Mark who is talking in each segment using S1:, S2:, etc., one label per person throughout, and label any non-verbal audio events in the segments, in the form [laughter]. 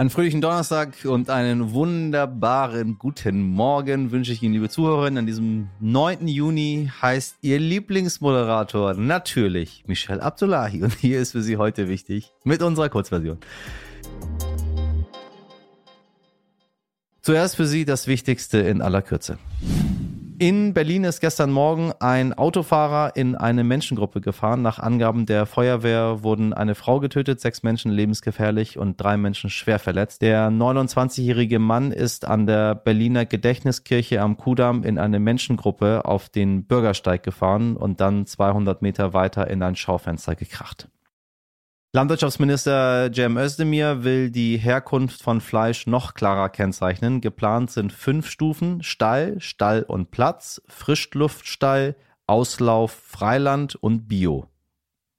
S1: Einen fröhlichen Donnerstag und einen wunderbaren guten Morgen wünsche ich Ihnen, liebe Zuhörerinnen. An diesem 9. Juni heißt Ihr Lieblingsmoderator natürlich Michelle Abdullahi. Und hier ist für Sie heute wichtig mit unserer Kurzversion. Zuerst für Sie das Wichtigste in aller Kürze. In Berlin ist gestern Morgen ein Autofahrer in eine Menschengruppe gefahren. Nach Angaben der Feuerwehr wurden eine Frau getötet, sechs Menschen lebensgefährlich und drei Menschen schwer verletzt. Der 29-jährige Mann ist an der Berliner Gedächtniskirche am Kudamm in eine Menschengruppe auf den Bürgersteig gefahren und dann 200 Meter weiter in ein Schaufenster gekracht. Landwirtschaftsminister Cem Özdemir will die Herkunft von Fleisch noch klarer kennzeichnen. Geplant sind fünf Stufen, Stall, Stall und Platz, Frischluftstall, Auslauf, Freiland und Bio.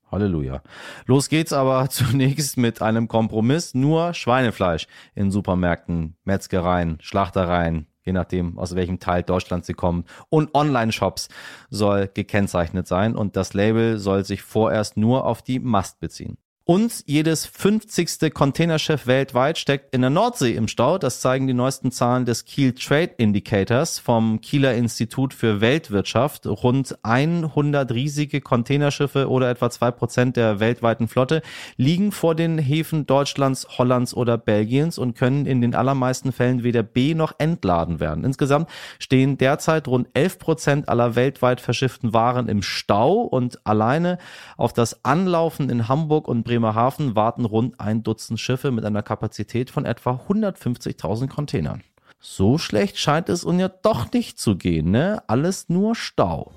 S1: Halleluja. Los geht's aber [laughs] zunächst mit einem Kompromiss. Nur Schweinefleisch in Supermärkten, Metzgereien, Schlachtereien, je nachdem, aus welchem Teil Deutschlands sie kommen. Und Online-Shops soll gekennzeichnet sein und das Label soll sich vorerst nur auf die Mast beziehen. Und jedes 50. Containerschiff weltweit steckt in der Nordsee im Stau. Das zeigen die neuesten Zahlen des Kiel Trade Indicators vom Kieler Institut für Weltwirtschaft. Rund 100 riesige Containerschiffe oder etwa zwei Prozent der weltweiten Flotte liegen vor den Häfen Deutschlands, Hollands oder Belgiens und können in den allermeisten Fällen weder B noch entladen werden. Insgesamt stehen derzeit rund 11 Prozent aller weltweit verschifften Waren im Stau und alleine auf das Anlaufen in Hamburg und Bremerhaven Bremerhaven warten rund ein Dutzend Schiffe mit einer Kapazität von etwa 150.000 Containern. So schlecht scheint es uns ja doch nicht zu gehen, ne? Alles nur Stau.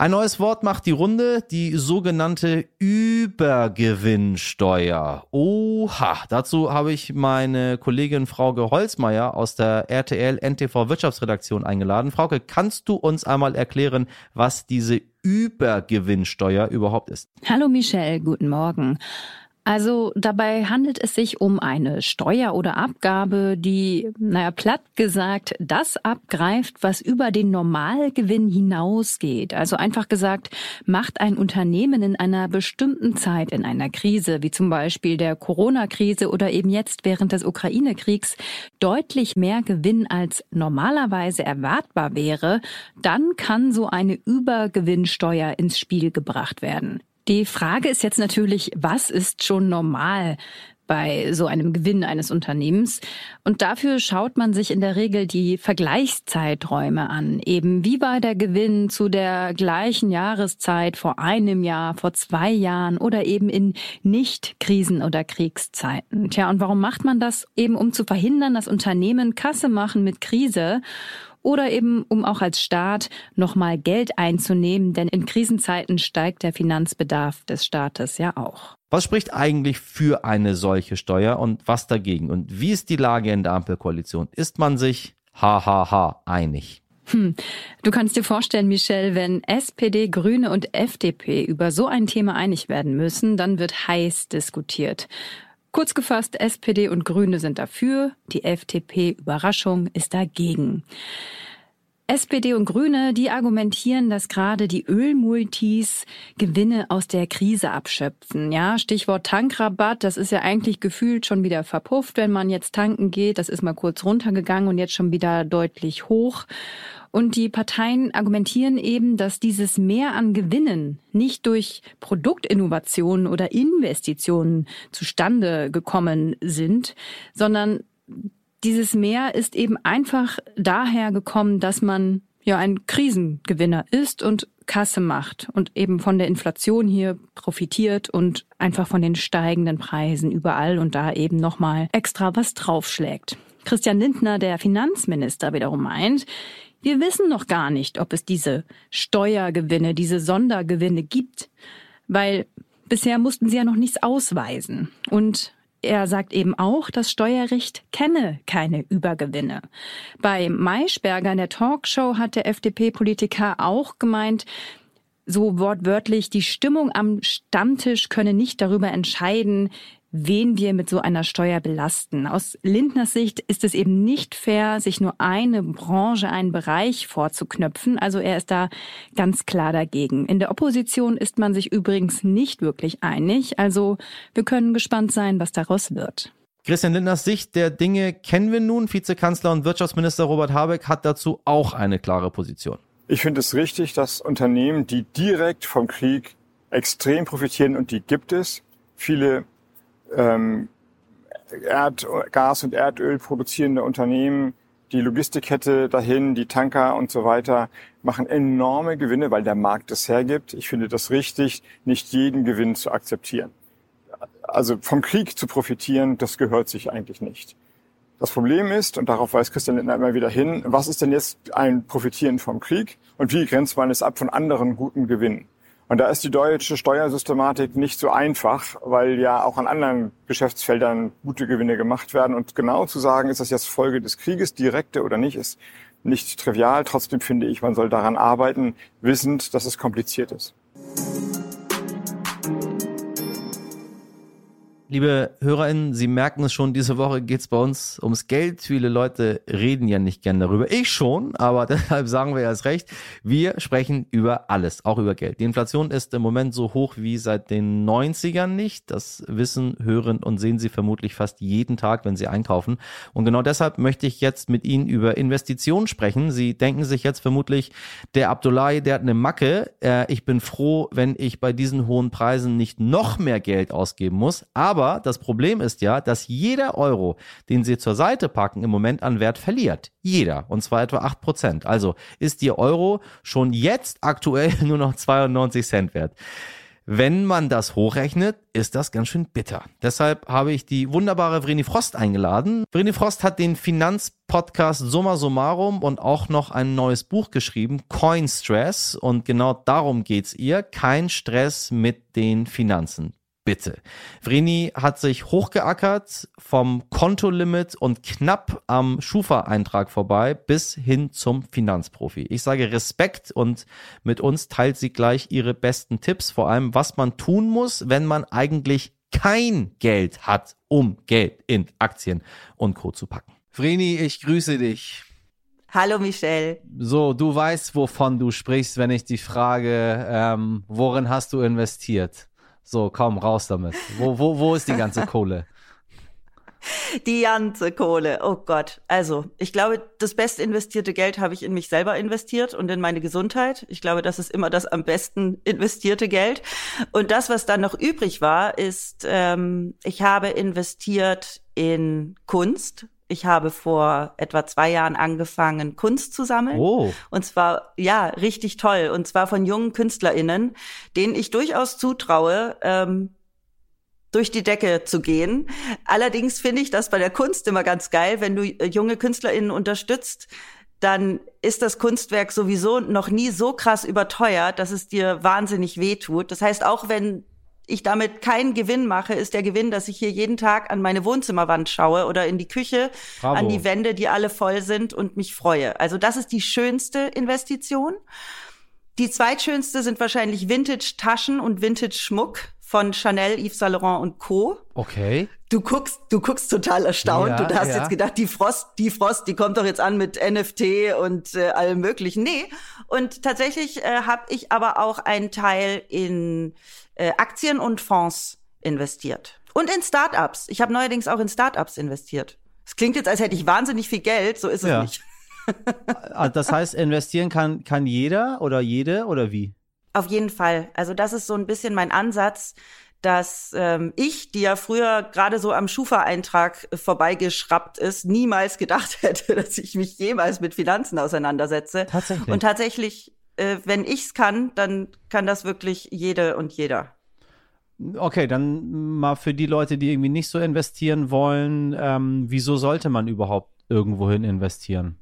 S1: Ein neues Wort macht die Runde, die sogenannte Übergewinnsteuer. Oha, dazu habe ich meine Kollegin Frauke Holzmeier aus der RTL NTV Wirtschaftsredaktion eingeladen. Frauke, kannst du uns einmal erklären, was diese Übergewinnsteuer überhaupt ist.
S2: Hallo Michelle, guten Morgen. Also dabei handelt es sich um eine Steuer oder Abgabe, die, naja, platt gesagt, das abgreift, was über den Normalgewinn hinausgeht. Also einfach gesagt, macht ein Unternehmen in einer bestimmten Zeit, in einer Krise, wie zum Beispiel der Corona-Krise oder eben jetzt während des Ukraine-Kriegs, deutlich mehr Gewinn als normalerweise erwartbar wäre, dann kann so eine Übergewinnsteuer ins Spiel gebracht werden. Die Frage ist jetzt natürlich, was ist schon normal? bei so einem Gewinn eines Unternehmens. Und dafür schaut man sich in der Regel die Vergleichszeiträume an. Eben wie war der Gewinn zu der gleichen Jahreszeit vor einem Jahr, vor zwei Jahren oder eben in Nicht-Krisen- oder Kriegszeiten. Tja, und warum macht man das? Eben um zu verhindern, dass Unternehmen Kasse machen mit Krise oder eben um auch als Staat nochmal Geld einzunehmen, denn in Krisenzeiten steigt der Finanzbedarf des Staates ja auch.
S1: Was spricht eigentlich für eine solche Steuer und was dagegen? Und wie ist die Lage in der Ampelkoalition? Ist man sich hahaha einig?
S2: Hm. Du kannst dir vorstellen, Michelle, wenn SPD, Grüne und FDP über so ein Thema einig werden müssen, dann wird heiß diskutiert. Kurz gefasst, SPD und Grüne sind dafür, die FDP Überraschung ist dagegen. SPD und Grüne, die argumentieren, dass gerade die Ölmultis Gewinne aus der Krise abschöpfen. Ja, Stichwort Tankrabatt, das ist ja eigentlich gefühlt schon wieder verpufft, wenn man jetzt tanken geht. Das ist mal kurz runtergegangen und jetzt schon wieder deutlich hoch. Und die Parteien argumentieren eben, dass dieses Mehr an Gewinnen nicht durch Produktinnovationen oder Investitionen zustande gekommen sind, sondern dieses Mehr ist eben einfach daher gekommen, dass man ja ein Krisengewinner ist und Kasse macht und eben von der Inflation hier profitiert und einfach von den steigenden Preisen überall und da eben nochmal extra was draufschlägt. Christian Lindner, der Finanzminister, wiederum meint, wir wissen noch gar nicht, ob es diese Steuergewinne, diese Sondergewinne gibt, weil bisher mussten sie ja noch nichts ausweisen. Und er sagt eben auch, das Steuerrecht kenne keine Übergewinne. Bei Maischberger in der Talkshow hat der FDP-Politiker auch gemeint, so wortwörtlich, die Stimmung am Stammtisch könne nicht darüber entscheiden, wen wir mit so einer Steuer belasten. Aus Lindners Sicht ist es eben nicht fair, sich nur eine Branche, einen Bereich vorzuknöpfen. Also er ist da ganz klar dagegen. In der Opposition ist man sich übrigens nicht wirklich einig. Also wir können gespannt sein, was daraus wird.
S1: Christian Lindners Sicht der Dinge kennen wir nun. Vizekanzler und Wirtschaftsminister Robert Habeck hat dazu auch eine klare Position.
S3: Ich finde es richtig, dass Unternehmen, die direkt vom Krieg extrem profitieren, und die gibt es, viele ähm, Erd, Gas- und Erdöl produzierende Unternehmen, die Logistikkette dahin, die Tanker und so weiter, machen enorme Gewinne, weil der Markt es hergibt. Ich finde das richtig, nicht jeden Gewinn zu akzeptieren. Also vom Krieg zu profitieren, das gehört sich eigentlich nicht. Das Problem ist, und darauf weist Christian Lindner immer wieder hin, was ist denn jetzt ein Profitieren vom Krieg und wie grenzt man es ab von anderen guten Gewinnen? Und da ist die deutsche Steuersystematik nicht so einfach, weil ja auch an anderen Geschäftsfeldern gute Gewinne gemacht werden. Und genau zu sagen, ist das jetzt Folge des Krieges, direkte oder nicht, ist nicht trivial. Trotzdem finde ich, man soll daran arbeiten, wissend, dass es kompliziert ist.
S1: Liebe HörerInnen, Sie merken es schon, diese Woche geht es bei uns ums Geld. Viele Leute reden ja nicht gern darüber. Ich schon, aber [laughs] deshalb sagen wir erst recht. Wir sprechen über alles, auch über Geld. Die Inflation ist im Moment so hoch wie seit den 90ern nicht. Das wissen, hören und sehen Sie vermutlich fast jeden Tag, wenn Sie einkaufen. Und genau deshalb möchte ich jetzt mit Ihnen über Investitionen sprechen. Sie denken sich jetzt vermutlich, der Abdullahi, der hat eine Macke. Äh, ich bin froh, wenn ich bei diesen hohen Preisen nicht noch mehr Geld ausgeben muss. Aber aber das Problem ist ja, dass jeder Euro, den Sie zur Seite packen, im Moment an Wert verliert. Jeder. Und zwar etwa 8 Prozent. Also ist Ihr Euro schon jetzt aktuell [laughs] nur noch 92 Cent wert. Wenn man das hochrechnet, ist das ganz schön bitter. Deshalb habe ich die wunderbare Vreni Frost eingeladen. Vreni Frost hat den Finanzpodcast Summa Summarum und auch noch ein neues Buch geschrieben, Coin Stress. Und genau darum geht's ihr. Kein Stress mit den Finanzen bitte. Vreni hat sich hochgeackert vom Kontolimit und knapp am Schufa-Eintrag vorbei bis hin zum Finanzprofi. Ich sage Respekt und mit uns teilt sie gleich ihre besten Tipps, vor allem was man tun muss, wenn man eigentlich kein Geld hat, um Geld in Aktien und Co. zu packen. Vreni, ich grüße dich.
S4: Hallo Michelle.
S1: So, du weißt, wovon du sprichst, wenn ich die frage, ähm, worin hast du investiert? So, komm, raus damit. Wo, wo, wo ist die ganze Kohle? [laughs]
S4: Die ganze Kohle, oh Gott. Also, ich glaube, das best investierte Geld habe ich in mich selber investiert und in meine Gesundheit. Ich glaube, das ist immer das am besten investierte Geld. Und das, was dann noch übrig war, ist, ähm, ich habe investiert in Kunst, ich habe vor etwa zwei Jahren angefangen, Kunst zu sammeln. Oh. Und zwar, ja, richtig toll. Und zwar von jungen KünstlerInnen, denen ich durchaus zutraue, ähm, durch die Decke zu gehen. Allerdings finde ich das bei der Kunst immer ganz geil, wenn du äh, junge KünstlerInnen unterstützt, dann ist das Kunstwerk sowieso noch nie so krass überteuert, dass es dir wahnsinnig wehtut. Das heißt, auch wenn ich damit keinen Gewinn mache, ist der Gewinn, dass ich hier jeden Tag an meine Wohnzimmerwand schaue oder in die Küche, Bravo. an die Wände, die alle voll sind und mich freue. Also das ist die schönste Investition. Die zweitschönste sind wahrscheinlich Vintage-Taschen und Vintage-Schmuck von Chanel, Yves Saint Laurent und Co.
S1: Okay.
S4: Du guckst, du guckst total erstaunt. Ja, du hast ja. jetzt gedacht, die Frost, die Frost, die kommt doch jetzt an mit NFT und äh, allem möglichen. Nee. Und tatsächlich äh, habe ich aber auch einen Teil in äh, Aktien und Fonds investiert. Und in Startups. Ich habe neuerdings auch in Startups investiert. Es klingt jetzt, als hätte ich wahnsinnig viel Geld, so ist es ja. nicht.
S1: Ah, [laughs] das heißt, investieren kann, kann jeder oder jede oder wie?
S4: Auf jeden Fall. Also das ist so ein bisschen mein Ansatz, dass ähm, ich, die ja früher gerade so am Schufa-Eintrag vorbeigeschraubt ist, niemals gedacht [laughs] hätte, dass ich mich jemals mit Finanzen auseinandersetze. Tatsächlich. Und tatsächlich äh, wenn ich's kann, dann kann das wirklich jede und jeder.
S1: Okay, dann mal für die Leute, die irgendwie nicht so investieren wollen, ähm, wieso sollte man überhaupt irgendwohin investieren?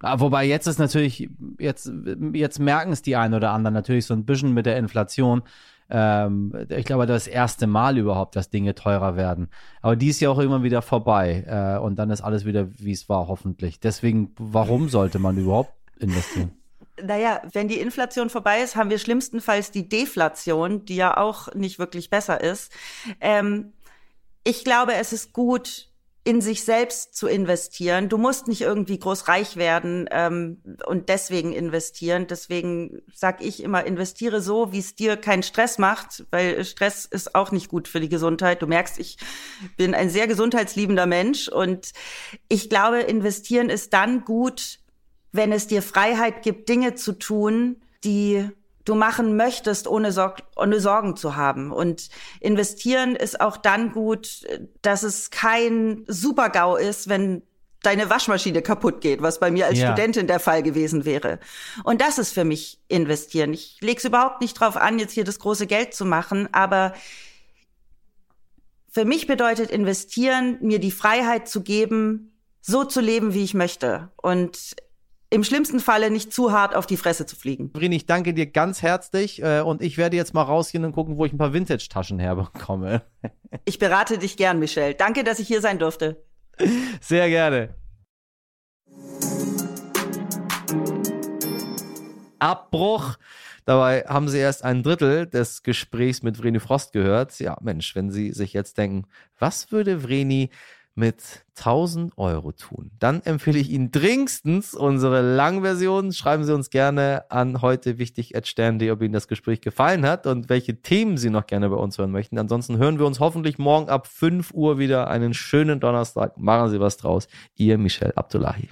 S1: Ah, wobei jetzt ist natürlich, jetzt, jetzt merken es die einen oder anderen natürlich so ein bisschen mit der Inflation. Ähm, ich glaube, das erste Mal überhaupt, dass Dinge teurer werden. Aber die ist ja auch irgendwann wieder vorbei. Äh, und dann ist alles wieder, wie es war, hoffentlich. Deswegen, warum sollte man überhaupt investieren?
S4: Naja, wenn die Inflation vorbei ist, haben wir schlimmstenfalls die Deflation, die ja auch nicht wirklich besser ist. Ähm, ich glaube, es ist gut, in sich selbst zu investieren. Du musst nicht irgendwie groß reich werden ähm, und deswegen investieren. Deswegen sag ich immer, investiere so, wie es dir keinen Stress macht, weil Stress ist auch nicht gut für die Gesundheit. Du merkst, ich bin ein sehr gesundheitsliebender Mensch und ich glaube, investieren ist dann gut, wenn es dir Freiheit gibt, Dinge zu tun, die du machen möchtest, ohne, Sorg ohne Sorgen zu haben. Und investieren ist auch dann gut, dass es kein Supergau ist, wenn deine Waschmaschine kaputt geht, was bei mir als ja. Studentin der Fall gewesen wäre. Und das ist für mich investieren. Ich lege es überhaupt nicht drauf an, jetzt hier das große Geld zu machen, aber für mich bedeutet investieren, mir die Freiheit zu geben, so zu leben, wie ich möchte. Und im schlimmsten Falle nicht zu hart auf die Fresse zu fliegen.
S1: Brini, ich danke dir ganz herzlich äh, und ich werde jetzt mal rausgehen und gucken, wo ich ein paar Vintage-Taschen herbekomme.
S4: ich berate dich gern, Michelle. Danke, dass ich hier sein durfte.
S1: Sehr gerne. Abbruch. Dabei haben Sie erst ein Drittel des Gesprächs mit Vreni Frost gehört. Ja, Mensch, wenn Sie sich jetzt denken, was würde Vreni mit 1000 Euro tun, dann empfehle ich Ihnen dringendstens unsere Langversion. Schreiben Sie uns gerne an heute wichtig ob Ihnen das Gespräch gefallen hat und welche Themen Sie noch gerne bei uns hören möchten. Ansonsten hören wir uns hoffentlich morgen ab 5 Uhr wieder. Einen schönen Donnerstag. Machen Sie was draus. Ihr Michel Abdullahi.